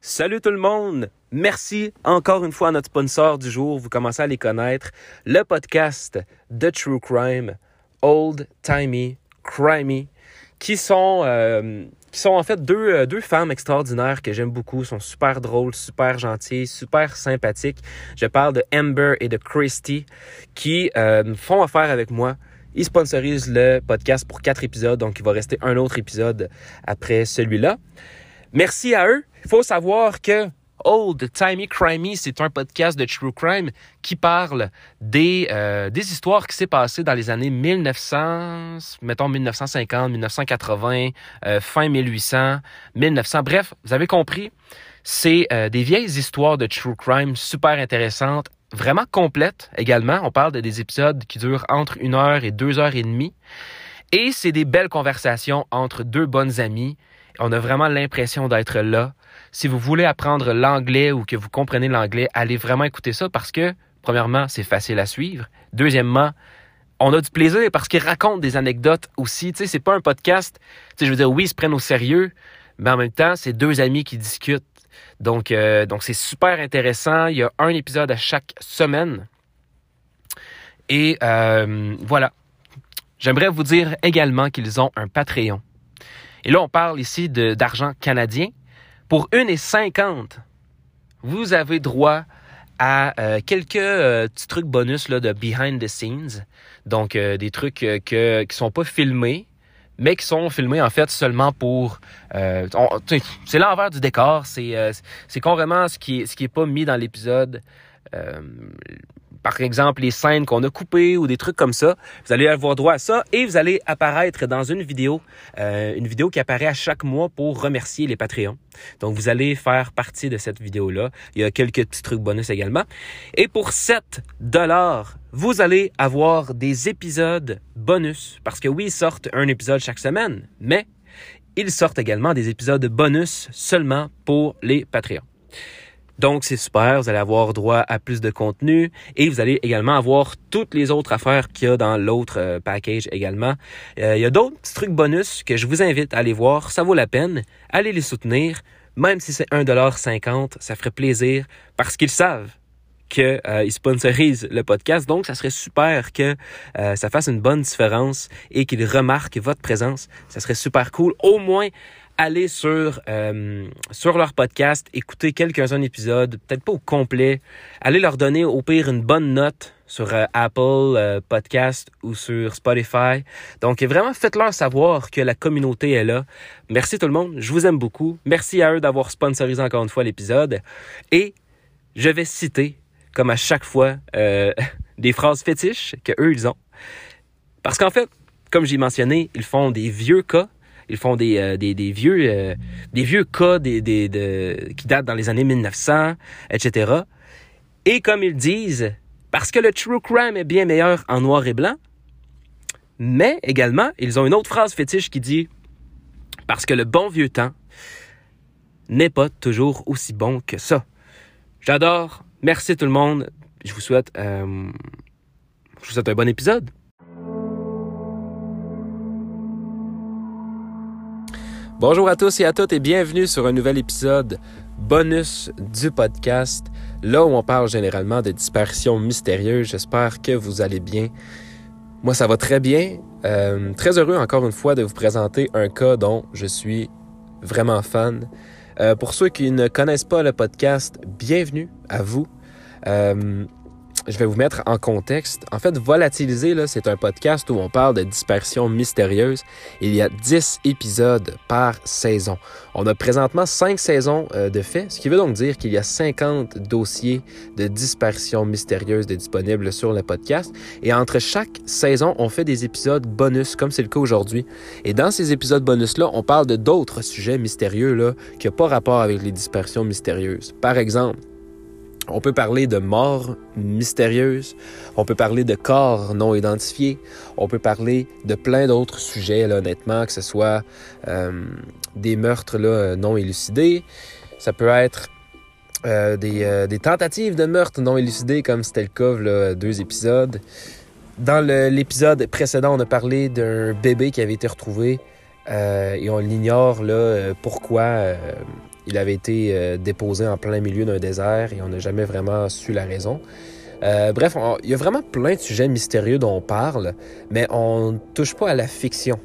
Salut tout le monde! Merci encore une fois à notre sponsor du jour. Vous commencez à les connaître. Le podcast de True Crime, Old Timey Crimey, qui sont, euh, qui sont en fait deux, euh, deux femmes extraordinaires que j'aime beaucoup. sont super drôles, super gentilles, super sympathiques. Je parle de Amber et de Christy qui euh, font affaire avec moi. Ils sponsorisent le podcast pour quatre épisodes, donc il va rester un autre épisode après celui-là. Merci à eux. Il faut savoir que Old Timey Crimey, c'est un podcast de True Crime qui parle des, euh, des histoires qui s'est passées dans les années 1900, mettons 1950, 1980, euh, fin 1800, 1900. Bref, vous avez compris, c'est euh, des vieilles histoires de True Crime super intéressantes, vraiment complètes également. On parle de des épisodes qui durent entre une heure et deux heures et demie. Et c'est des belles conversations entre deux bonnes amies on a vraiment l'impression d'être là. Si vous voulez apprendre l'anglais ou que vous comprenez l'anglais, allez vraiment écouter ça parce que, premièrement, c'est facile à suivre. Deuxièmement, on a du plaisir parce qu'ils racontent des anecdotes aussi. Tu sais, c'est pas un podcast. Tu sais, je veux dire, oui, ils se prennent au sérieux, mais en même temps, c'est deux amis qui discutent. Donc, euh, c'est super intéressant. Il y a un épisode à chaque semaine. Et euh, voilà. J'aimerais vous dire également qu'ils ont un Patreon. Et là, on parle ici d'argent canadien. Pour 1,50, vous avez droit à euh, quelques euh, petits trucs bonus là, de behind the scenes. Donc, euh, des trucs que, qui sont pas filmés, mais qui sont filmés en fait seulement pour... c'est l'envers du décor. C'est c'est carrément ce qui, est, ce qui est pas mis dans l'épisode par exemple les scènes qu'on a coupées ou des trucs comme ça. Vous allez avoir droit à ça et vous allez apparaître dans une vidéo, euh, une vidéo qui apparaît à chaque mois pour remercier les Patreons. Donc vous allez faire partie de cette vidéo-là. Il y a quelques petits trucs bonus également. Et pour 7 dollars, vous allez avoir des épisodes bonus parce que oui, ils sortent un épisode chaque semaine, mais ils sortent également des épisodes bonus seulement pour les Patreons. Donc, c'est super. Vous allez avoir droit à plus de contenu et vous allez également avoir toutes les autres affaires qu'il y a dans l'autre euh, package également. Euh, il y a d'autres petits trucs bonus que je vous invite à aller voir. Ça vaut la peine. Allez les soutenir. Même si c'est 1,50$, ça ferait plaisir parce qu'ils savent qu'ils euh, sponsorisent le podcast. Donc, ça serait super que ça fasse une bonne différence et qu'ils remarquent votre présence. Ça serait super cool. Au moins, allez sur, euh, sur leur podcast, écouter quelques-uns épisodes, peut-être pas au complet. Allez leur donner au pire une bonne note sur euh, Apple euh, Podcast ou sur Spotify. Donc vraiment, faites-leur savoir que la communauté est là. Merci tout le monde, je vous aime beaucoup. Merci à eux d'avoir sponsorisé encore une fois l'épisode. Et je vais citer, comme à chaque fois, des phrases fétiches que eux ils ont. Parce qu'en fait, comme j'ai mentionné, ils font des vieux cas ils font des, euh, vieux, euh, des vieux cas des, des, de, qui datent dans les années 1900, etc. Et comme ils disent, parce que le true crime est bien meilleur en noir et blanc, mais également, ils ont une autre phrase fétiche qui dit parce que le bon vieux temps n'est pas toujours aussi bon que ça. J'adore. Merci tout le monde. Je vous souhaite, euh, je vous souhaite un bon épisode. Bonjour à tous et à toutes et bienvenue sur un nouvel épisode bonus du podcast, là où on parle généralement de disparitions mystérieuses. J'espère que vous allez bien. Moi, ça va très bien. Euh, très heureux encore une fois de vous présenter un cas dont je suis vraiment fan. Euh, pour ceux qui ne connaissent pas le podcast, bienvenue à vous. Euh, je vais vous mettre en contexte. En fait, Volatiliser, c'est un podcast où on parle de dispersion mystérieuse. Il y a 10 épisodes par saison. On a présentement 5 saisons euh, de fait, ce qui veut donc dire qu'il y a 50 dossiers de disparition mystérieuse de disponibles sur le podcast. Et entre chaque saison, on fait des épisodes bonus, comme c'est le cas aujourd'hui. Et dans ces épisodes bonus-là, on parle de d'autres sujets mystérieux là, qui n'ont pas rapport avec les dispersions mystérieuses. Par exemple, on peut parler de morts mystérieuses, on peut parler de corps non identifiés, on peut parler de plein d'autres sujets, là, honnêtement, que ce soit euh, des meurtres non élucidés, ça peut être euh, euh, des, tentatives de meurtre non élucidés, comme c'était le cas là, deux épisodes. Dans l'épisode précédent, on a parlé d'un bébé qui avait été retrouvé et on l'ignore pourquoi il avait été déposé en plein milieu d'un désert et on n'a jamais vraiment su la raison. bref, il y a vraiment plein de sujets mystérieux dont on parle, mais on ne touche pas à la fiction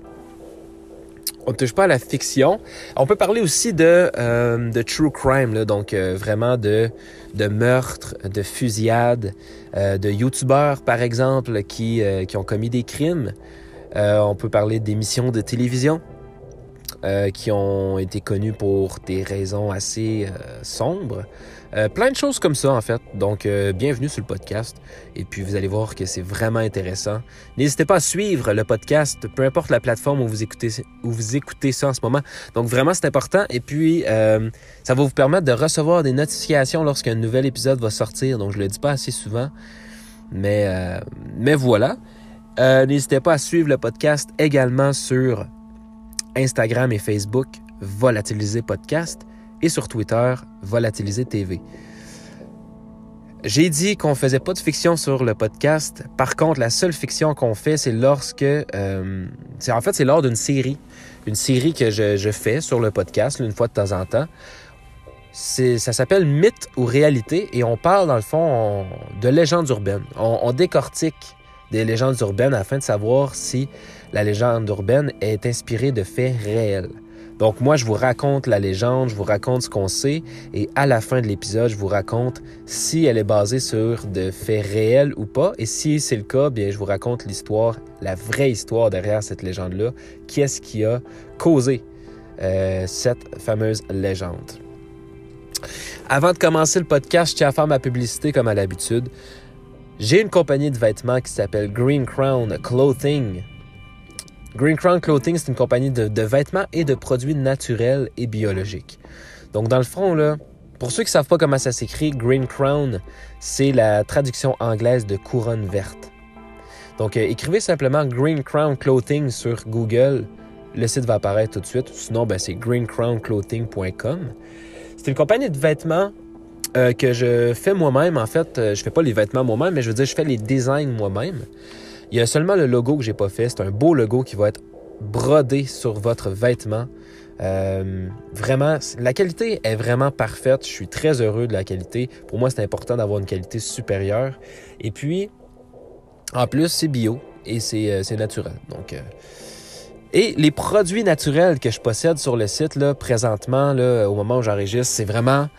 on ne touche pas à la fiction. On peut parler aussi de, euh, de true crime, donc euh, vraiment de, de meurtres, de fusillades, euh, de youtubeurs, par exemple, qui, qui ont commis des crimes. on peut parler d'émissions de télévision qui ont été connues pour des raisons assez sombres. Euh, plein de choses comme ça, en fait. Donc, euh, bienvenue sur le podcast. Et puis, vous allez voir que c'est vraiment intéressant. N'hésitez pas à suivre le podcast, peu importe la plateforme où vous écoutez, où vous écoutez ça en ce moment. Donc, vraiment, c'est important. Et puis, euh, ça va vous permettre de recevoir des notifications lorsqu'un nouvel épisode va sortir. Donc, je le dis pas assez souvent. Mais, mais voilà. N'hésitez pas à suivre le podcast également sur Instagram et Facebook, Volatiliser Podcast et sur Twitter, Volatiliser TV. J'ai dit qu'on faisait pas de fiction sur le podcast. Par contre, la seule fiction qu'on fait, c'est lorsque... Euh, en fait, c'est lors d'une série. Une série que je, fais sur le podcast, une fois de temps en temps. Ça s'appelle Mythe ou réalité et on parle, dans le fond, de légendes urbaines. On, on décortique des légendes urbaines afin de savoir si la légende urbaine est inspirée de faits réels. Donc moi, je vous raconte la légende, je vous raconte ce qu'on sait, et à la fin de l'épisode, je vous raconte si elle est basée sur de faits réels ou pas. Et si c'est le cas, bien, je vous raconte l'histoire, la vraie histoire derrière cette légende-là. Qui est-ce qui a causé euh, cette fameuse légende? Avant de commencer le podcast, je tiens à faire ma publicité comme à l'habitude. J'ai une compagnie de vêtements qui s'appelle Green Crown Clothing. Green Crown Clothing, c'est une compagnie de, vêtements et de produits naturels et biologiques. Donc, dans le fond, là, pour ceux qui ne savent pas comment ça s'écrit, Green Crown, c'est la traduction anglaise de couronne verte. Donc, euh, écrivez simplement Green Crown Clothing sur Google. Le site va apparaître tout de suite. Sinon, ben, c'est greencrownclothing.com. C'est une compagnie de vêtements euh, que je fais moi-même. En fait, euh, je fais pas les vêtements moi-même, mais je veux dire, je fais les designs moi-même. Il y a seulement le logo que j'ai pas fait. C'est un beau logo qui va être brodé sur votre vêtement. Euh, vraiment, la qualité est vraiment parfaite. Je suis très heureux de la qualité. Pour moi, c'est important d'avoir une qualité supérieure. Et puis, en plus, c'est bio et c'est euh, naturel. Donc, euh, et les produits naturels que je possède sur le site, là, présentement, là, au moment où j'enregistre, c'est vraiment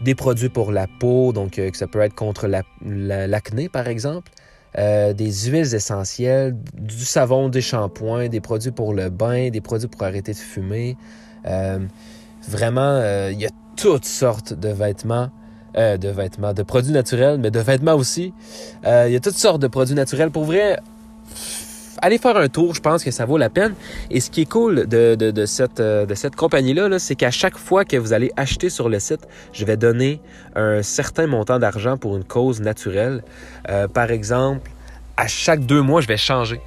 des produits pour la peau, donc ça peut être contre l'acné, par exemple. Euh, des huiles essentielles, du savon, des shampoings, des produits pour le bain, des produits pour arrêter de fumer. Euh, vraiment, euh, il y a toutes sortes de vêtements. de vêtements, de produits naturels, mais de vêtements aussi. Il y a toutes sortes de produits naturels. Pour vrai, allez faire un tour, je pense que ça vaut la peine. Et ce qui est cool de, cette, de cette compagnie-là, -là, c'est qu'à chaque fois que vous allez acheter sur le site, je vais donner un certain montant d'argent pour une cause naturelle. Euh, par exemple, à chaque deux mois, je vais changer.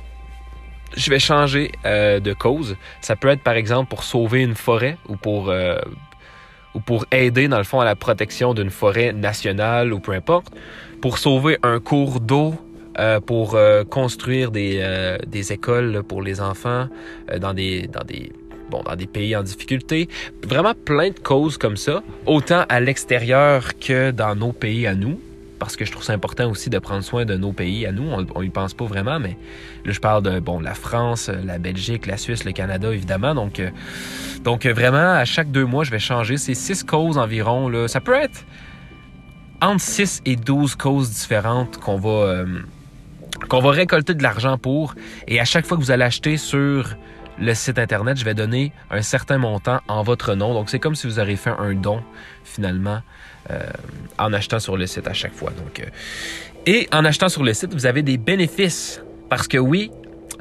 Je vais changer euh, de cause. Ça peut être par exemple pour sauver une forêt ou pour, euh, ou pour aider dans le fond à la protection d'une forêt nationale ou peu importe. Pour sauver un cours d'eau euh, pour euh, construire des, euh, des écoles pour les enfants dans des dans des bon dans des pays en difficulté, vraiment plein de causes comme ça, autant à l'extérieur que dans nos pays à nous parce que je trouve ça important aussi de prendre soin de nos pays à nous. On y pense pas vraiment, mais là, je parle de bon la France, la Belgique, la Suisse, le Canada, évidemment. Donc, donc vraiment, à chaque deux mois, je vais changer. ces six causes environ. Là. Ça peut être entre 6 et 12 causes différentes qu'on va, qu'on va récolter de l'argent pour. Et à chaque fois que vous allez acheter sur le site internet, je vais donner un certain montant en votre nom. Donc c'est comme si vous auriez fait un don finalement euh, en achetant sur le site à chaque fois. Donc, euh, et en achetant sur le site, vous avez des bénéfices. Parce que oui,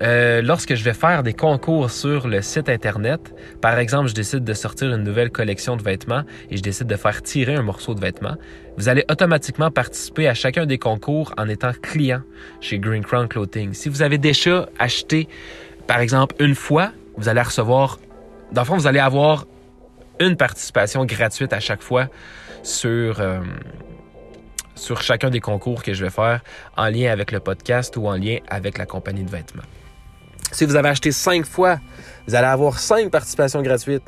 euh, lorsque je vais faire des concours sur le site Internet, par exemple, je décide de sortir une nouvelle collection de vêtements et je décide de faire tirer un morceau de vêtement, vous allez automatiquement participer à chacun des concours en étant client chez Green Crown Clothing. Si vous avez déjà acheté, par exemple, une fois, vous allez recevoir, dans le fond, vous allez avoir une participation gratuite à chaque fois sur... Euh, sur chacun des concours que je vais faire en lien avec le podcast ou en lien avec la compagnie de vêtements. Si vous avez acheté cinq fois, vous allez avoir cinq participations gratuites.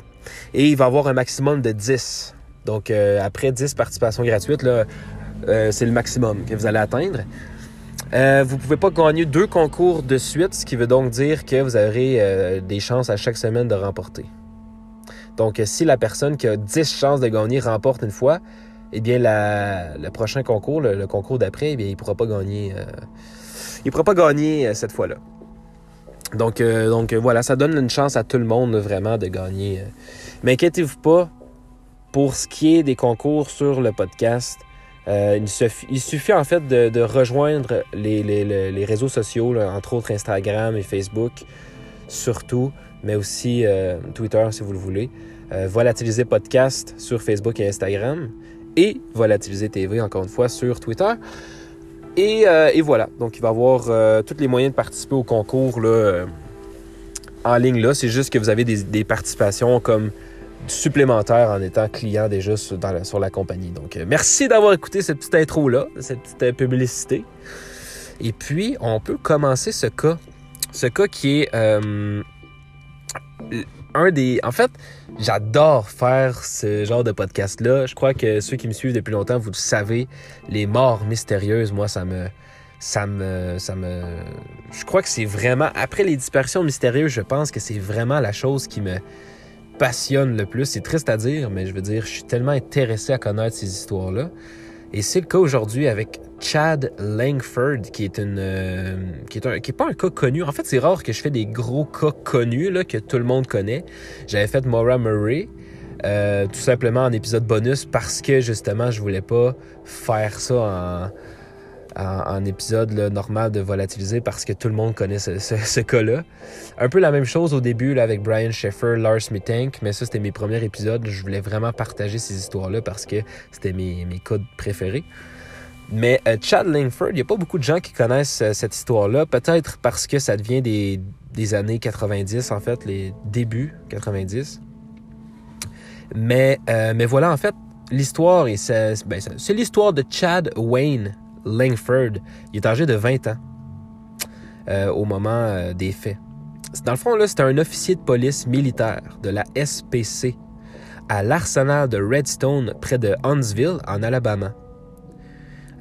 Et il va avoir un maximum de 10. Donc, euh, après 10 participations gratuites, euh, c'est le maximum que vous allez atteindre. Euh, vous ne pouvez pas gagner deux concours de suite, ce qui veut donc dire que vous aurez des chances à chaque semaine de remporter. Donc, si la personne qui a 10 chances de gagner remporte une fois, eh bien, le prochain concours, le, concours d'après, eh bien, il ne pourra pas gagner. il pourra pas gagner cette fois-là. Donc voilà, ça donne une chance à tout le monde vraiment de gagner. Mais inquiétez-vous pas, pour ce qui est des concours sur le podcast, euh, il, suffit, en fait de, rejoindre les, réseaux sociaux, entre autres Instagram et Facebook, surtout, mais aussi euh, Twitter si vous le voulez. Euh, Volatiliser Podcast sur Facebook et Instagram et Volatiliser TV, encore une fois, sur Twitter. Et, voilà, donc il va y avoir tous les moyens de participer au concours là, en ligne. là. C'est juste que vous avez des participations comme supplémentaire en étant client déjà sur, la, compagnie. Donc, euh, merci d'avoir écouté cette petite intro-là, cette petite euh, publicité. Et puis, on peut commencer ce cas. Ce cas qui est euh, un des... En fait, j'adore faire ce genre de podcast-là. Je crois que ceux qui me suivent depuis longtemps, vous le savez, les morts mystérieuses, moi, ça me... Ça me, ça me, je crois que c'est vraiment après les disparitions mystérieuses, je pense que c'est vraiment la chose qui me, passionne le plus. C'est triste à dire, mais je veux dire, je suis tellement intéressé à connaître ces histoires-là. Et c'est le cas aujourd'hui avec Chad Langford, qui est une, euh, qui est un, qui est pas un cas connu. En fait, c'est rare que je fais des gros cas connus là que tout le monde connaît. J'avais fait Maura Murray, euh, tout simplement en épisode bonus parce que justement, je voulais pas faire ça en en, épisode normal de volatiliser parce que tout le monde connaît ce, cas-là. Un peu la même chose au début avec Brian Sheffer, Lars Mittank, mais ça c'était mes premiers épisodes. Je voulais vraiment partager ces histoires-là parce que c'était mes, codes préférés. Mais euh, Chad Langford, il n'y a pas beaucoup de gens qui connaissent euh, cette histoire-là, peut-être parce que ça devient des, des, années 90, en fait, les débuts 90. Mais, euh, mais voilà, en fait, l'histoire, ben, c'est l'histoire de Chad Wayne Langford. Il est âgé de 20 ans euh, au moment euh, des faits. Dans le fond, là, c'était un officier de police militaire de la SPC à l'arsenal de Redstone près de Huntsville, en Alabama.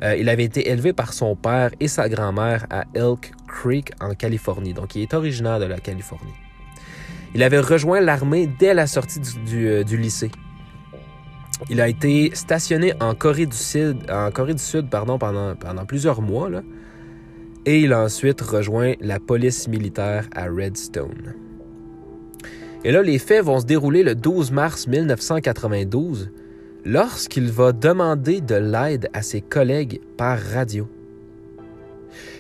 Euh, il avait été élevé par son père et sa grand-mère à Elk Creek, en Californie. Donc, il est originaire de la Californie. Il avait rejoint l'armée dès la sortie du lycée. Il a été stationné en Corée du Sud, pendant, plusieurs mois. Et il a ensuite rejoint la police militaire à Redstone. Et là, les faits vont se dérouler le 12 mars 1992 lorsqu'il va demander de l'aide à ses collègues par radio.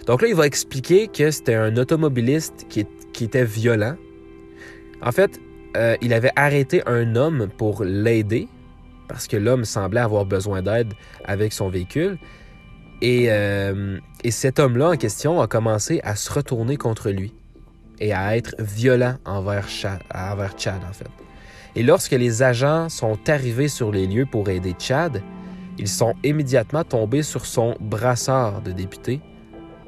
Donc là, il va expliquer que c'était un automobiliste qui, qui, était violent. En fait, euh, il avait arrêté un homme pour l'aider parce que l'homme semblait avoir besoin d'aide avec son véhicule. Et, euh, cet homme-là en question a commencé à se retourner contre lui et à être violent envers Chad, en fait. Et lorsque les agents sont arrivés sur les lieux pour aider Chad, ils sont immédiatement tombés sur son brassard de député,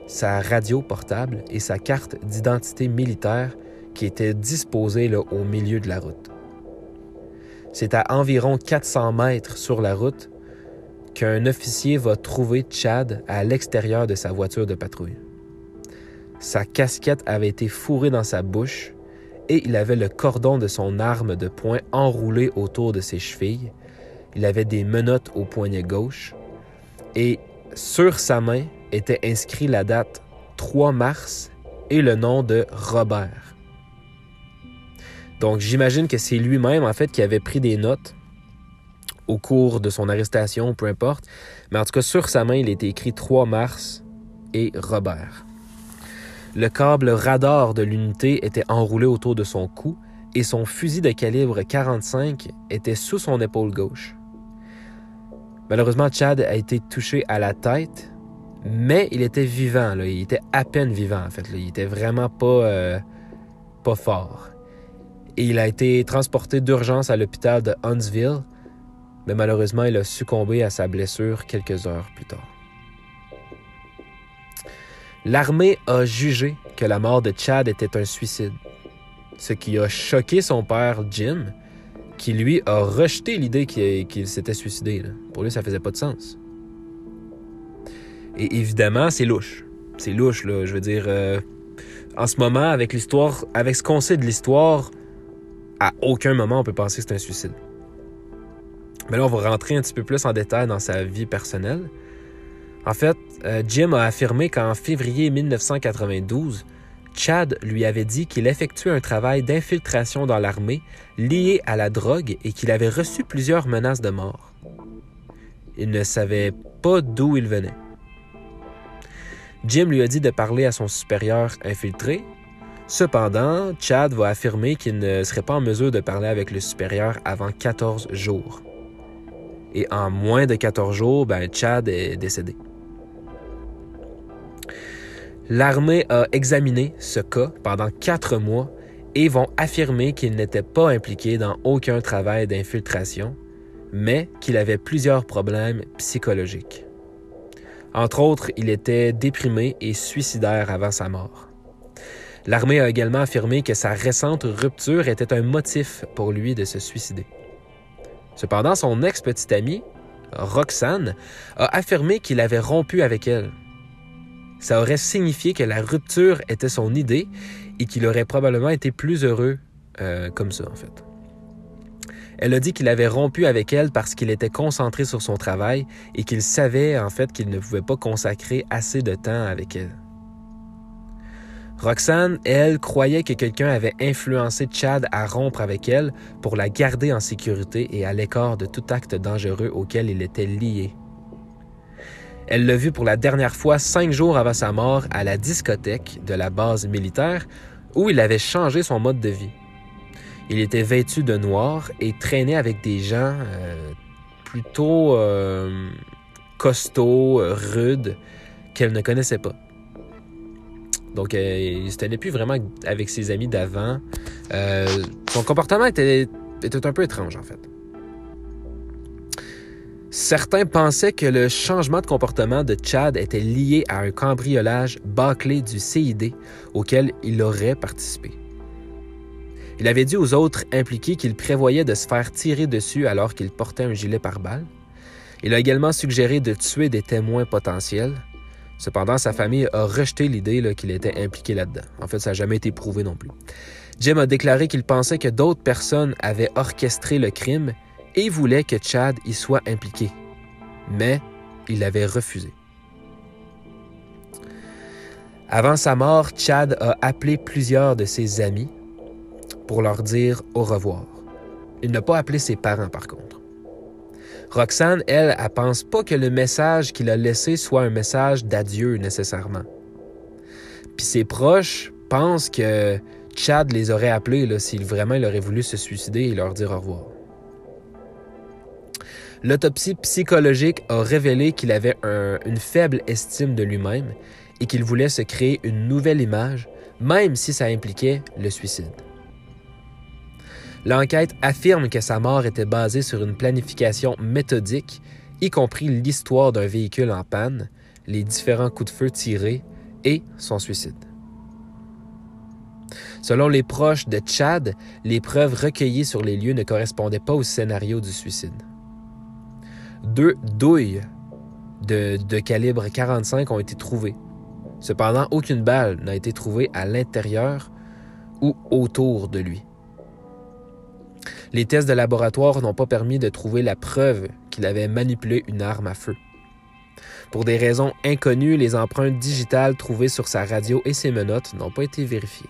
sa radio portable et sa carte d'identité militaire qui étaient disposés là, au milieu de la route. C'est à environ 400 mètres sur la route qu'un officier va trouver Chad à l'extérieur de sa voiture de patrouille. Sa casquette avait été fourrée dans sa bouche et il avait le cordon de son arme de poing enroulé autour de ses chevilles. Il avait des menottes au poignet gauche et sur sa main était inscrit la date 3 mars et le nom de Robert. Donc j'imagine que c'est lui-même en fait qui avait pris des notes au cours de son arrestation, peu importe. Mais en tout cas, sur sa main, il était écrit 3 mars et Robert. Le câble radar de l'unité était enroulé autour de son cou et son fusil de calibre 45 était sous son épaule gauche. Malheureusement, Chad a été touché à la tête, mais il était vivant. Là. Il était à peine vivant, en fait. Il était vraiment pas, euh, pas fort il a été transporté d'urgence à l'hôpital de Huntsville, mais malheureusement, il a succombé à sa blessure quelques heures plus tard. L'armée a jugé que la mort de Chad était un suicide, ce qui a choqué son père Jim, qui lui a rejeté l'idée qu'il s'était suicidé. Pour lui, ça faisait pas de sens. Et évidemment, c'est louche. C'est louche, là. Je veux dire, euh, en ce moment, avec l'histoire, avec ce qu'on sait de l'histoire, à aucun moment on peut penser que c'est un suicide. Mais là, on va rentrer un petit peu plus en détail dans sa vie personnelle. En fait, euh, Jim a affirmé qu'en février 1992, Chad lui avait dit qu'il effectuait un travail d'infiltration dans l'armée lié à la drogue et qu'il avait reçu plusieurs menaces de mort. Il ne savait pas d'où il venait. Jim lui a dit de parler à son supérieur infiltré. Cependant, Chad va affirmer qu'il ne serait pas en mesure de parler avec le supérieur avant 14 jours. Et en moins de 14 jours, ben, Chad est décédé. L'armée a examiné ce cas pendant quatre mois et vont affirmer qu'il n'était pas impliqué dans aucun travail d'infiltration, mais qu'il avait plusieurs problèmes psychologiques. Entre autres, il était déprimé et suicidaire avant sa mort. L'armée a également affirmé que sa récente rupture était un motif pour lui de se suicider. Cependant, son ex-petite amie, Roxane, a affirmé qu'il avait rompu avec elle ça aurait signifié que la rupture était son idée et qu'il aurait probablement été plus heureux euh, comme ça, en fait. Elle a dit qu'il avait rompu avec elle parce qu'il était concentré sur son travail et qu'il savait en fait qu'il ne pouvait pas consacrer assez de temps avec elle. Roxane, elle, croyait que quelqu'un avait influencé Chad à rompre avec elle pour la garder en sécurité et à l'écart de tout acte dangereux auquel il était lié. Elle l'a vu pour la dernière fois cinq jours avant sa mort à la discothèque de la base militaire où il avait changé son mode de vie. Il était vêtu de noir et traînait avec des gens euh, plutôt euh, costauds, rudes, qu'elle ne connaissait pas. Donc, euh, il ne se tenait plus vraiment avec ses amis d'avant. son comportement était, un peu étrange, en fait. Certains pensaient que le changement de comportement de Chad était lié à un cambriolage bâclé du CID auquel il aurait participé. Il avait dit aux autres impliqués qu'il prévoyait de se faire tirer dessus alors qu'il portait un gilet pare-balles. Il a également suggéré de tuer des témoins potentiels. Cependant, sa famille a rejeté l'idée qu'il était impliqué là-dedans. En fait, ça n'a jamais été prouvé non plus. Jim a déclaré qu'il pensait que d'autres personnes avaient orchestré le crime et voulait que Chad y soit impliqué, mais il avait refusé. Avant sa mort, Chad a appelé plusieurs de ses amis pour leur dire au revoir. Il n'a pas appelé ses parents par contre. Roxane, elle, elle pense pas que le message qu'il a laissé soit un message d'adieu nécessairement. Puis ses proches pensent que Chad les aurait appelés s'il vraiment il aurait voulu se suicider et leur dire au revoir. L'autopsie psychologique a révélé qu'il avait une faible estime de lui-même et qu'il voulait se créer une nouvelle image, même si ça impliquait le suicide. L'enquête affirme que sa mort était basée sur une planification méthodique, y compris l'histoire d'un véhicule en panne, les différents coups de feu tirés et son suicide. Selon les proches de Chad, les preuves recueillies sur les lieux ne correspondaient pas au scénario du suicide. Deux douilles de, calibre 45 ont été trouvées. Cependant, aucune balle n'a été trouvée à l'intérieur ou autour de lui. Les tests de laboratoire n'ont pas permis de trouver la preuve qu'il avait manipulé une arme à feu. Pour des raisons inconnues, les empreintes digitales trouvées sur sa radio et ses menottes n'ont pas été vérifiées.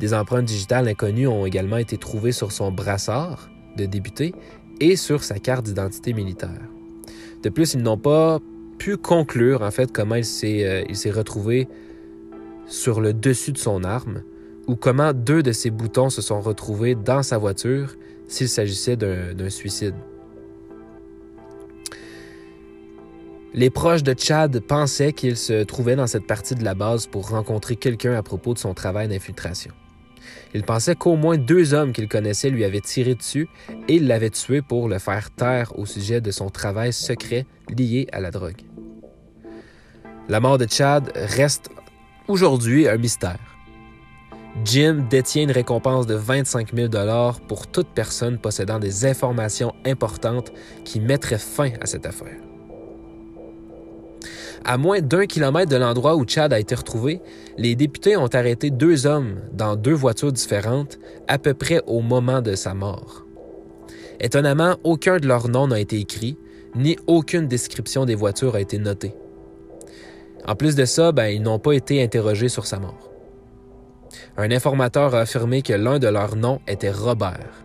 Des empreintes digitales inconnues ont également été trouvées sur son brassard de débuté et sur sa carte d'identité militaire. De plus, ils n'ont pas pu conclure en fait comment il s'est, euh, retrouvé sur le dessus de son arme ou comment deux de ses boutons se sont retrouvés dans sa voiture s'il s'agissait d'un suicide. Les proches de Chad pensaient qu'il se trouvait dans cette partie de la base pour rencontrer quelqu'un à propos de son travail d'infiltration. Il pensait qu'au moins deux hommes qu'il connaissait lui avaient tiré dessus et l'avaient tué pour le faire taire au sujet de son travail secret lié à la drogue. La mort de Chad reste aujourd'hui un mystère. Jim détient une récompense de 25 000 pour toute personne possédant des informations importantes qui mettraient fin à cette affaire. À moins d'un kilomètre de l'endroit où Chad a été retrouvé, les députés ont arrêté deux hommes dans deux voitures différentes à peu près au moment de sa mort. Étonnamment, aucun de leurs noms n'a été écrit, ni aucune description des voitures a été notée. En plus de ça, ben, ils n'ont pas été interrogés sur sa mort. Un informateur a affirmé que l'un de leurs noms était Robert,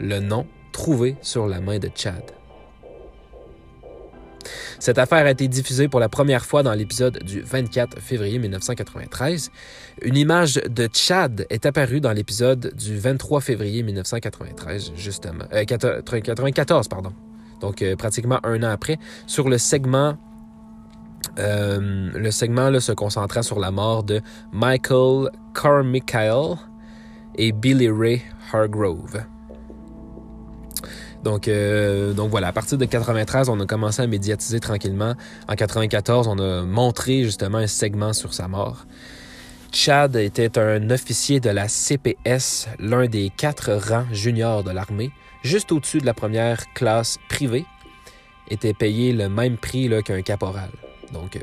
le nom trouvé sur la main de Chad. Cette affaire a été diffusée pour la première fois dans l'épisode du 24 février 1993. Une image de Chad est apparue dans l'épisode du 23 février 1993, justement. Euh, 94, pardon. Donc, euh, pratiquement un an après, sur le segment euh, le segment se concentrant sur la mort de Michael Carmichael et Billy Ray Hargrove. Donc, euh, donc voilà, à partir de 93, on a commencé à médiatiser tranquillement. En 94, on a montré justement un segment sur sa mort. Chad était un officier de la CPS, l'un des quatre rangs juniors de l'armée, juste au-dessus de la première classe privée, était payé le même prix qu'un caporal. Donc, euh,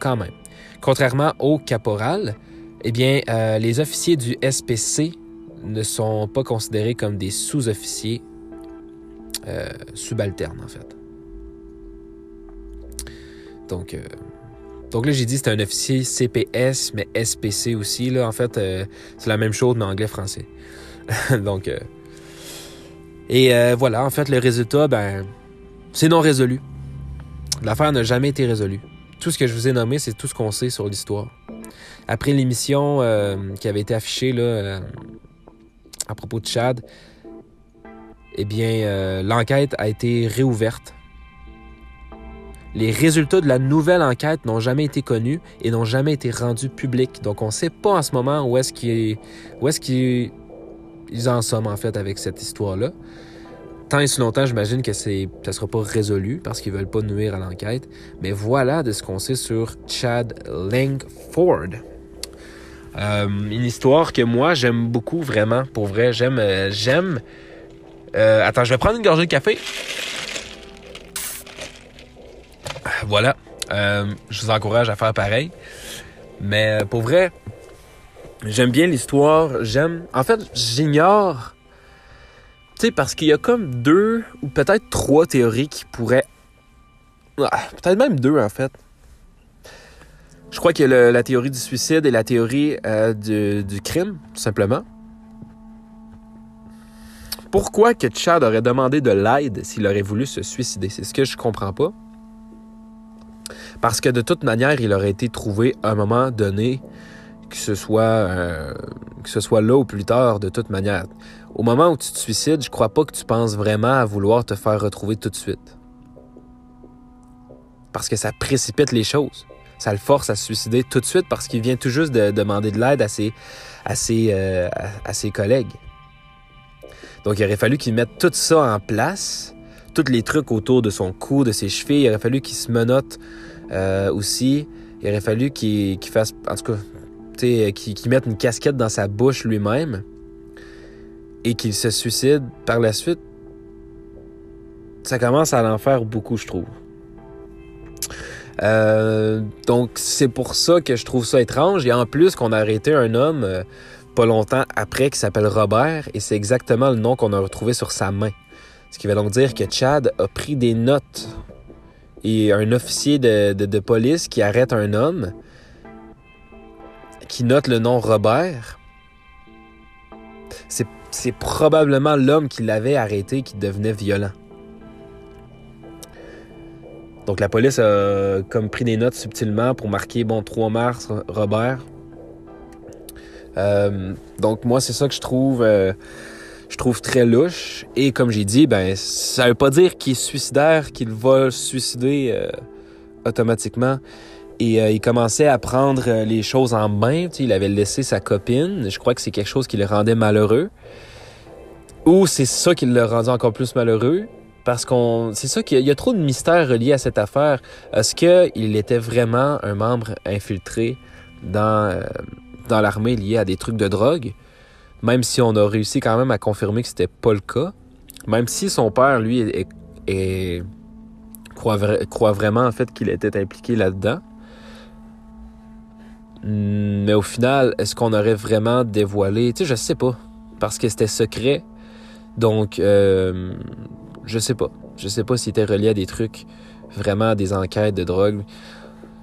quand même. Contrairement au caporal, eh bien, euh, les officiers du SPC ne sont pas considérés comme des sous-officiers euh, subalternes, en fait. Donc, donc là, j'ai dit c'est un officier CPS, mais SPC aussi. Là, en fait, c'est la même chose, mais anglais-français. donc, et voilà, en fait, le résultat, ben, c'est non résolu. L'affaire n'a jamais été résolue. Tout ce que je vous ai nommé, c'est tout ce qu'on sait sur l'histoire. Après l'émission euh, qui avait été affichée là, euh, à propos de Chad, eh bien, euh, l'enquête a été réouverte. Les résultats de la nouvelle enquête n'ont jamais été connus et n'ont jamais été rendus publics. Donc, on ne sait pas en ce moment où est-ce qu'ils en sont en fait avec cette histoire-là tant et si longtemps, j'imagine que ça sera pas résolu parce qu'ils veulent pas nuire à l'enquête. Mais voilà de ce qu'on sait sur Chad Langford. Euh, une histoire que moi j'aime beaucoup vraiment, pour vrai. J'aime, euh, j'aime. Euh, attends, je vais prendre une gorgée de café. Voilà. je vous encourage à faire pareil. Mais pour vrai, j'aime bien l'histoire. J'aime. En fait, j'ignore tu sais, parce qu'il y a comme deux ou peut-être trois théories qui pourraient. Ah, peut-être même deux, en fait. Je crois a la théorie du suicide et la théorie euh, du, crime, tout simplement. Pourquoi que Chad aurait demandé de l'aide s'il aurait voulu se suicider? C'est ce que je comprends pas. Parce que de toute manière, il aurait été trouvé à un moment donné, que ce soit, euh, que ce soit là ou plus tard, de toute manière au moment où tu te suicides, je crois pas que tu penses vraiment à vouloir te faire retrouver tout de suite. Parce que ça précipite les choses. Ça le force à se suicider tout de suite parce qu'il vient tout juste de demander de l'aide à ses, euh, collègues. Donc, il aurait fallu qu'il mette tout ça en place, tous les trucs autour de son cou, de ses chevilles. Il aurait fallu qu'il se menotte euh, aussi. Il aurait fallu qu'il fasse, en tout cas, qu'il mette une casquette dans sa bouche lui-même et qu'il se suicide par la suite, ça commence à en faire beaucoup, je trouve. Euh, donc c'est pour ça que je trouve ça étrange. Et en plus qu'on a arrêté un homme euh, pas longtemps après qui s'appelle Robert et c'est exactement le nom qu'on a retrouvé sur sa main. Ce qui veut donc dire que Chad a pris des notes et un officier de, de police qui arrête un homme qui note le nom Robert. C'est c'est probablement l'homme qui l'avait arrêté qui devenait violent. Donc la police a comme pris des notes subtilement pour marquer, bon, 3 mars, Robert. Euh, donc moi, c'est ça que je trouve, euh, je trouve très louche. Et comme j'ai dit, ben, ça veut pas dire qu'il est suicidaire, qu'il va se suicider euh, automatiquement. Et il commençait à prendre les choses en main. il avait laissé sa copine. Je crois que c'est quelque chose qui le rendait malheureux. Ou c'est ça qui l'a rendu encore plus malheureux? Parce qu'on, c'est ça qu'il y, a trop de mystères reliés à cette affaire. Est-ce qu'il était vraiment un membre infiltré dans, euh, dans l'armée liés à des trucs de drogue, même si on a réussi quand même à confirmer que c'était pas le cas. Même si son père, lui, croit, croit, vraiment en fait qu'il était impliqué là-dedans. Mais au final, est-ce qu'on aurait vraiment dévoilé? Tu sais, je sais pas. Parce que c'était secret. Donc, euh, je sais pas. Je sais pas s'il était relié à des trucs, vraiment des enquêtes de drogue.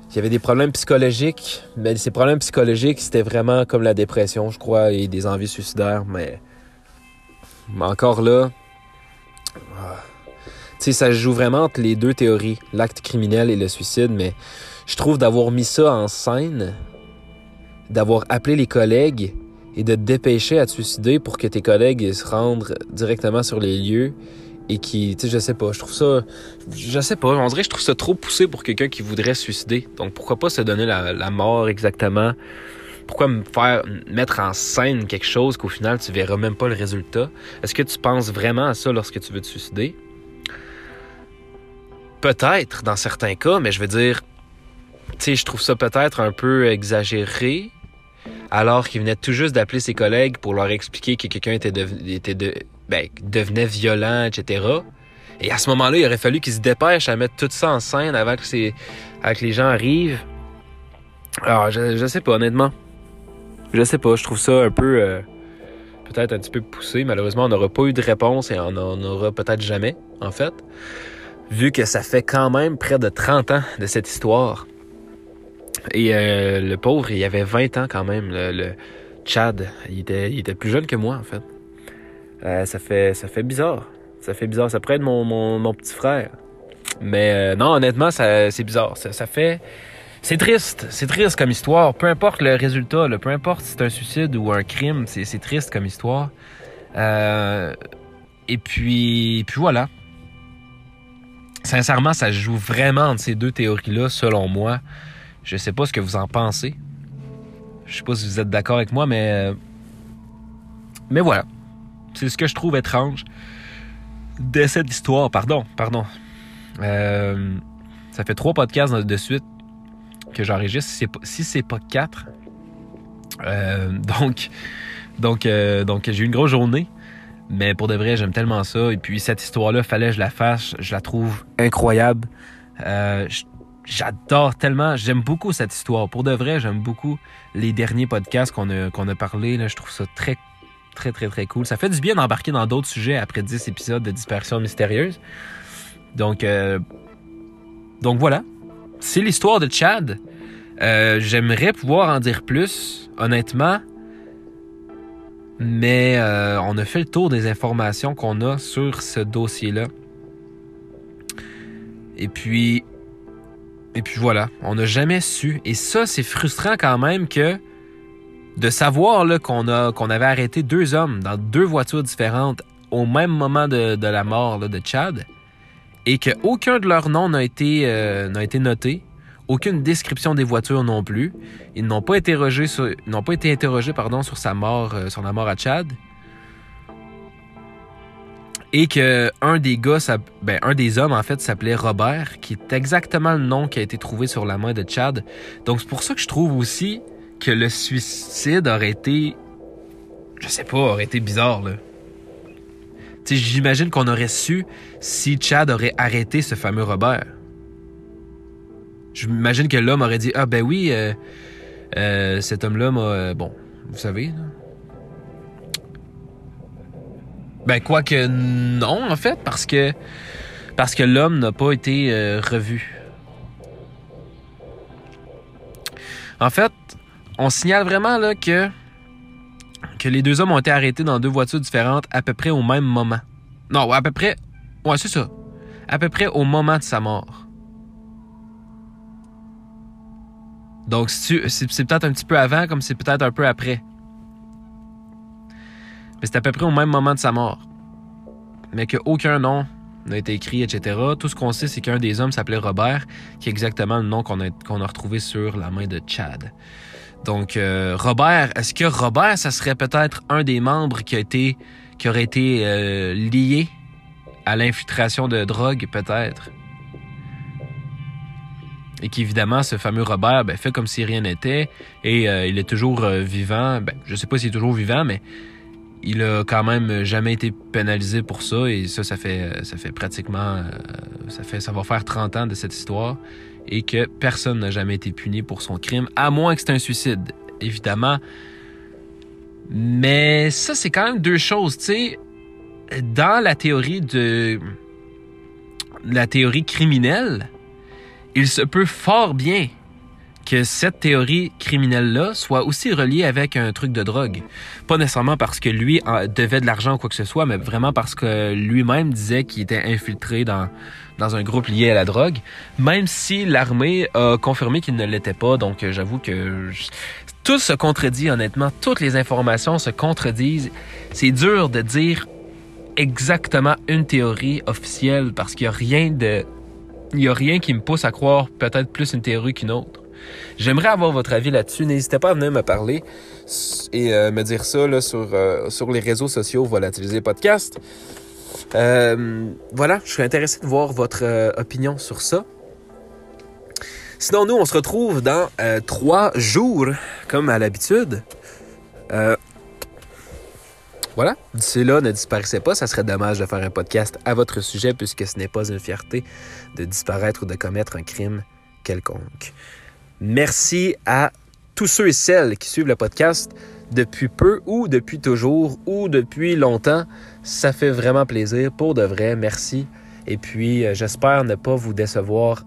Il y avait des problèmes psychologiques, mais ces problèmes psychologiques, c'était vraiment comme la dépression, je crois, et des envies suicidaires, mais, encore là, ah, tu sais, ça joue vraiment entre les deux théories, l'acte criminel et le suicide, mais je trouve d'avoir mis ça en scène, d'avoir appelé les collègues et de te dépêcher à te suicider pour que tes collègues se rendent directement sur les lieux et qui, tu sais, je sais pas, je trouve ça, je sais pas, on dirait que je trouve ça trop poussé pour quelqu'un qui voudrait se suicider. Donc pourquoi pas se donner la, mort exactement? Pourquoi me faire mettre en scène quelque chose qu'au final tu verras même pas le résultat? Est-ce que tu penses vraiment à ça lorsque tu veux te suicider? Peut-être dans certains cas, mais je veux dire, tu sais, je trouve ça peut-être un peu exagéré alors qu'il venait tout juste d'appeler ses collègues pour leur expliquer que quelqu'un était, ben, devenait violent, etc. Et à ce moment-là, il aurait fallu qu'il se dépêche à mettre tout ça en scène avant que, les gens arrivent. Alors, je, je sais pas, honnêtement. Je sais pas, je trouve ça un peu... Euh, peut-être un petit peu poussé. Malheureusement, on n'aura pas eu de réponse et on n'en aura peut-être jamais, en fait. Vu que ça fait quand même près de 30 ans de cette histoire. Et euh, le pauvre, il avait 20 ans quand même, le, Chad. Il était, il était plus jeune que moi, en fait. Euh, ça fait ça fait bizarre. Ça fait bizarre. Ça pourrait être mon, mon, petit frère. Mais euh, non, honnêtement, c'est bizarre. Ça, fait. C'est triste. C'est triste comme histoire. Peu importe le résultat, peu importe si c'est un suicide ou un crime, c'est, triste comme histoire. Et puis, puis voilà. Sincèrement, ça joue vraiment entre ces deux théories-là, selon moi. Je sais pas ce que vous en pensez. Je sais pas si vous êtes d'accord avec moi, mais. Mais voilà. C'est ce que je trouve étrange de cette histoire. Pardon, pardon. Euh, ça fait trois podcasts de suite que j'enregistre, si c'est pas, quatre. Euh, donc, donc, euh, donc j'ai eu une grosse journée. Mais pour de vrai, j'aime tellement ça. Et puis cette histoire-là, fallait que je la fasse. Je la trouve incroyable. J'adore tellement. J'aime beaucoup cette histoire. Pour de vrai, j'aime beaucoup les derniers podcasts qu'on a, a parlé. Je trouve ça très Très, très, très cool. Ça fait du bien d'embarquer dans d'autres sujets après 10 épisodes de Disparition mystérieuse. Donc, euh, donc voilà. C'est l'histoire de Chad. Euh, j'aimerais pouvoir en dire plus, honnêtement. Mais euh, on a fait le tour des informations qu'on a sur ce dossier-là. Et puis, et puis voilà, on n'a jamais su. Et ça, c'est frustrant quand même que de savoir qu'on avait arrêté deux hommes dans deux voitures différentes au même moment de, la mort de Chad et qu'aucun de leurs noms n'a été, euh, été noté, aucune description des voitures non plus. Ils n'ont pas, interrogé n'ont pas été interrogés pardon, sur sa mort, euh, sur la mort à Chad. Et que un des gars, ben, un des hommes en fait s'appelait Robert, qui est exactement le nom qui a été trouvé sur la main de Chad. Donc c'est pour ça que je trouve aussi que le suicide aurait été. Je sais pas, aurait été bizarre, là. Tu j'imagine qu'on aurait su si Chad aurait arrêté ce fameux Robert. J'imagine que l'homme aurait dit Ah, ben oui, euh, euh, cet homme-là m'a. Euh, bon, vous savez, là. Ben, quoique non, en fait, parce que. Parce que l'homme n'a pas été revu. En fait, on signale vraiment là, que, que les deux hommes ont été arrêtés dans deux voitures différentes à peu près au même moment. Non, à peu près. Ouais, c'est ça. À peu près au moment de sa mort. Donc, c'est peut-être un petit peu avant, comme c'est peut-être un peu après. Mais c'est à peu près au même moment de sa mort. Mais qu'aucun nom n'a été écrit, etc. Tout ce qu'on sait, c'est qu'un des hommes s'appelait Robert, qui est exactement le nom qu'on a, retrouvé sur la main de Chad. Donc, euh, Robert, est-ce que Robert, ça serait peut-être un des membres qui a été, qui aurait été euh, lié à l'infiltration de drogue, peut-être? et qu'évidemment, ce fameux Robert ben, fait comme si rien n'était et euh, il est toujours vivant. Ben, je sais pas s'il est toujours vivant, mais il a quand même jamais été pénalisé pour ça et ça, ça fait, ça fait pratiquement, ça fait, ça va faire 30 ans de cette histoire et que personne n'a jamais été puni pour son crime, à moins que c'est un suicide, évidemment. Mais ça, c'est quand même deux choses, tu sais. Dans la théorie de la théorie criminelle, il se peut fort bien que cette théorie criminelle-là soit aussi reliée avec un truc de drogue. Pas nécessairement parce que lui devait de l'argent ou quoi que ce soit, mais vraiment parce que lui-même disait qu'il était infiltré dans, dans un groupe lié à la drogue, même si l'armée a confirmé qu'il ne l'était pas. Donc j'avoue que tout se contredit honnêtement, toutes les informations se contredisent. C'est dur de dire exactement une théorie officielle parce qu'il n'y a rien de il n'y a rien qui me pousse à croire peut-être plus une théorie qu'une autre. J'aimerais avoir votre avis là-dessus. N'hésitez pas à venir me parler et euh, me dire ça sur, euh, sur les réseaux sociaux Volatiliser Podcast. Euh, voilà, je serais intéressé de voir votre opinion sur ça. Sinon, nous, on se retrouve dans trois jours, comme à l'habitude. Voilà, d'ici là, ne disparaissez pas. Ça serait dommage de faire un podcast à votre sujet puisque ce n'est pas une fierté de disparaître ou de commettre un crime quelconque. Merci à tous ceux et celles qui suivent le podcast depuis peu ou depuis toujours ou depuis longtemps. Ça fait vraiment plaisir. Pour de vrai, merci. Et puis, euh, j'espère ne pas vous décevoir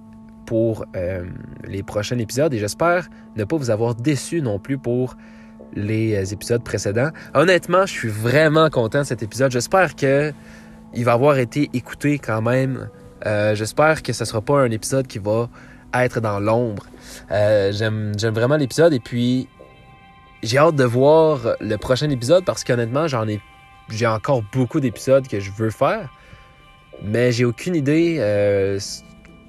pour euh, les prochains épisodes et j'espère ne pas vous avoir déçu non plus pour les euh, épisodes précédents. Honnêtement, je suis vraiment content de cet épisode. J'espère que il va avoir été écouté quand même. J'espère que ce ne sera pas un épisode qui va être dans l'ombre. Euh, j'aime vraiment l'épisode et puis j'ai hâte de voir le prochain épisode parce qu'honnêtement, j'en ai j'ai encore beaucoup d'épisodes que je veux faire, mais j'ai aucune idée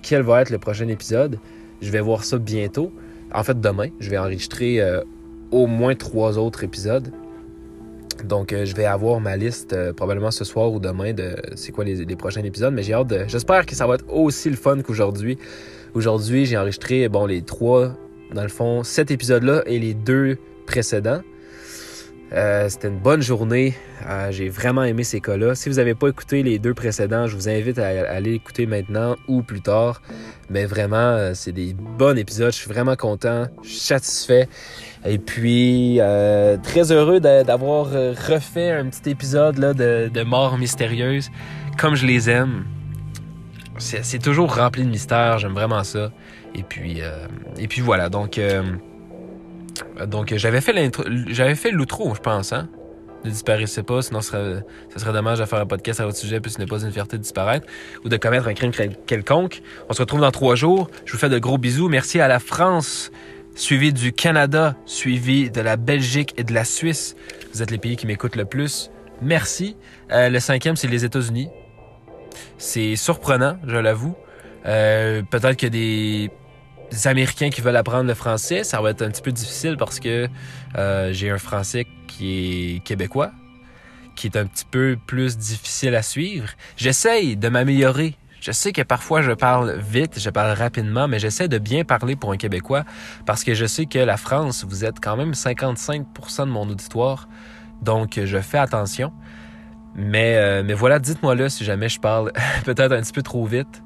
quel va être le prochain épisode. Je vais voir ça bientôt. En fait, demain, je vais enregistrer au moins trois autres épisodes. Donc, euh, je vais avoir ma liste euh, probablement ce soir ou demain de c'est quoi les, prochains épisodes. Mais j'ai hâte de. J'espère que ça va être aussi le fun qu'aujourd'hui. Aujourd'hui, j'ai enregistré bon les trois, dans le fond, cet épisode-là et les deux précédents. Euh, c'était une bonne journée. j'ai vraiment aimé ces cas-là. Si vous n'avez pas écouté les deux précédents, je vous invite à, aller écouter maintenant ou plus tard. Mais vraiment, c'est des bons épisodes. Je suis vraiment content. Je suis satisfait. Et puis, euh, très heureux d'avoir euh, refait un petit épisode là, de, de mort mystérieuse, comme je les aime. C'est toujours rempli de mystères, j'aime vraiment ça. Et puis, euh, voilà, donc, donc j'avais fait j'avais fait l'outro, je pense, hein? Ne disparaissez pas, sinon ce serait, ce serait dommage de faire un podcast à votre sujet, puis ce n'est pas une fierté de disparaître ou de commettre un crime quelconque. On se retrouve dans trois jours. Je vous fais de gros bisous. Merci à la France suivi du Canada, suivi de la Belgique et de la Suisse. Vous êtes les pays qui m'écoutent le plus. Merci. Euh, le cinquième, c'est les États-Unis. C'est surprenant, je l'avoue. Euh, peut-être qu'il y a des Américains qui veulent apprendre le français. Ça va être un petit peu difficile parce que euh, j'ai un français qui est québécois, qui est un petit peu plus difficile à suivre. J'essaye de m'améliorer. Je sais que parfois je parle vite, je parle rapidement, mais j'essaie de bien parler pour un Québécois parce que je sais que la France, vous êtes quand même 55% de mon auditoire, donc je fais attention. Mais, euh, mais voilà, dites-moi là si jamais je parle peut-être un petit peu trop vite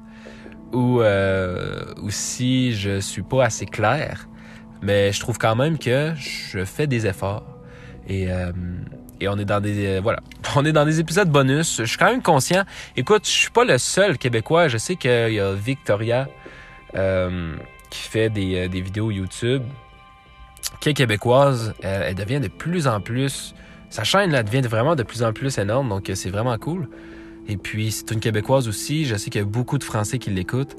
ou, euh, ou si je suis pas assez clair. Mais je trouve quand même que je fais des efforts. Et, euh, et on est dans des euh, voilà, on est dans des épisodes bonus. Je suis quand même conscient. Écoute, je suis pas le seul Québécois. Je sais qu'il y a Victoria euh, qui fait des, euh, des, vidéos YouTube, qui est québécoise. elle devient de plus en plus. Sa chaîne là devient vraiment de plus en plus énorme, donc c'est vraiment cool. Et puis c'est une québécoise aussi. Je sais qu'il y a beaucoup de Français qui l'écoutent,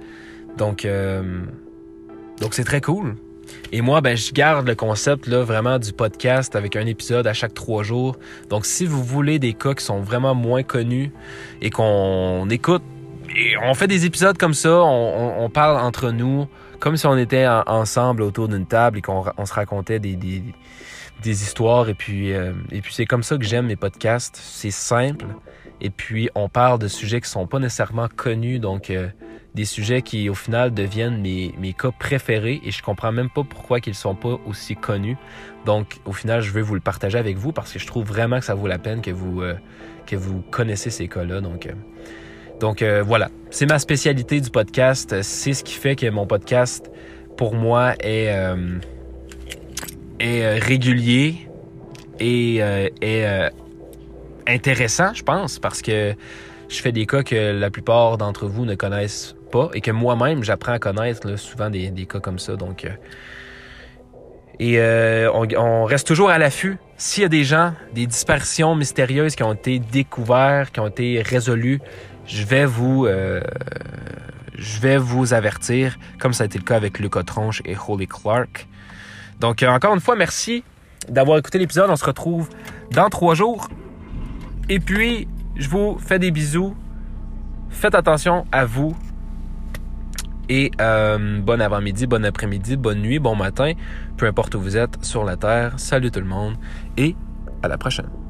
donc donc c'est très cool. Et moi, ben, je garde le concept là, vraiment du podcast avec un épisode à chaque trois jours. Donc, si vous voulez des cas qui sont vraiment moins connus et qu'on écoute, et on fait des épisodes comme ça, on, parle entre nous, comme si on était ensemble autour d'une table et qu'on se racontait des, histoires. Et puis, euh, et puis c'est comme ça que j'aime mes podcasts. C'est simple. Et puis, on parle de sujets qui sont pas nécessairement connus. Donc, euh, des sujets qui, au final, deviennent mes, mes cas préférés et je comprends même pas pourquoi ils sont pas aussi connus. Donc, au final, je veux vous le partager avec vous parce que je trouve vraiment que ça vaut la peine que vous, euh, que vous connaissez ces cas-là. Donc, donc voilà, c'est ma spécialité du podcast. C'est ce qui fait que mon podcast, pour moi, est, est régulier et est intéressant, je pense, parce que je fais des cas que la plupart d'entre vous ne connaissent pas et que moi-même j'apprends à connaître souvent des, cas comme ça. Donc, euh, et euh, on, reste toujours à l'affût. S'il y a des gens, des disparitions mystérieuses qui ont été découvertes, qui ont été résolues, je vais vous, euh, je vais vous avertir, comme ça a été le cas avec Lucas Tronche et Holy Clark. Donc, encore une fois, merci d'avoir écouté l'épisode. On se retrouve dans trois jours. Et puis, je vous fais des bisous. Faites attention à vous. Et euh, bon avant-midi, bon après-midi, bonne nuit, bon matin, peu importe où vous êtes sur la Terre. Salut tout le monde et à la prochaine.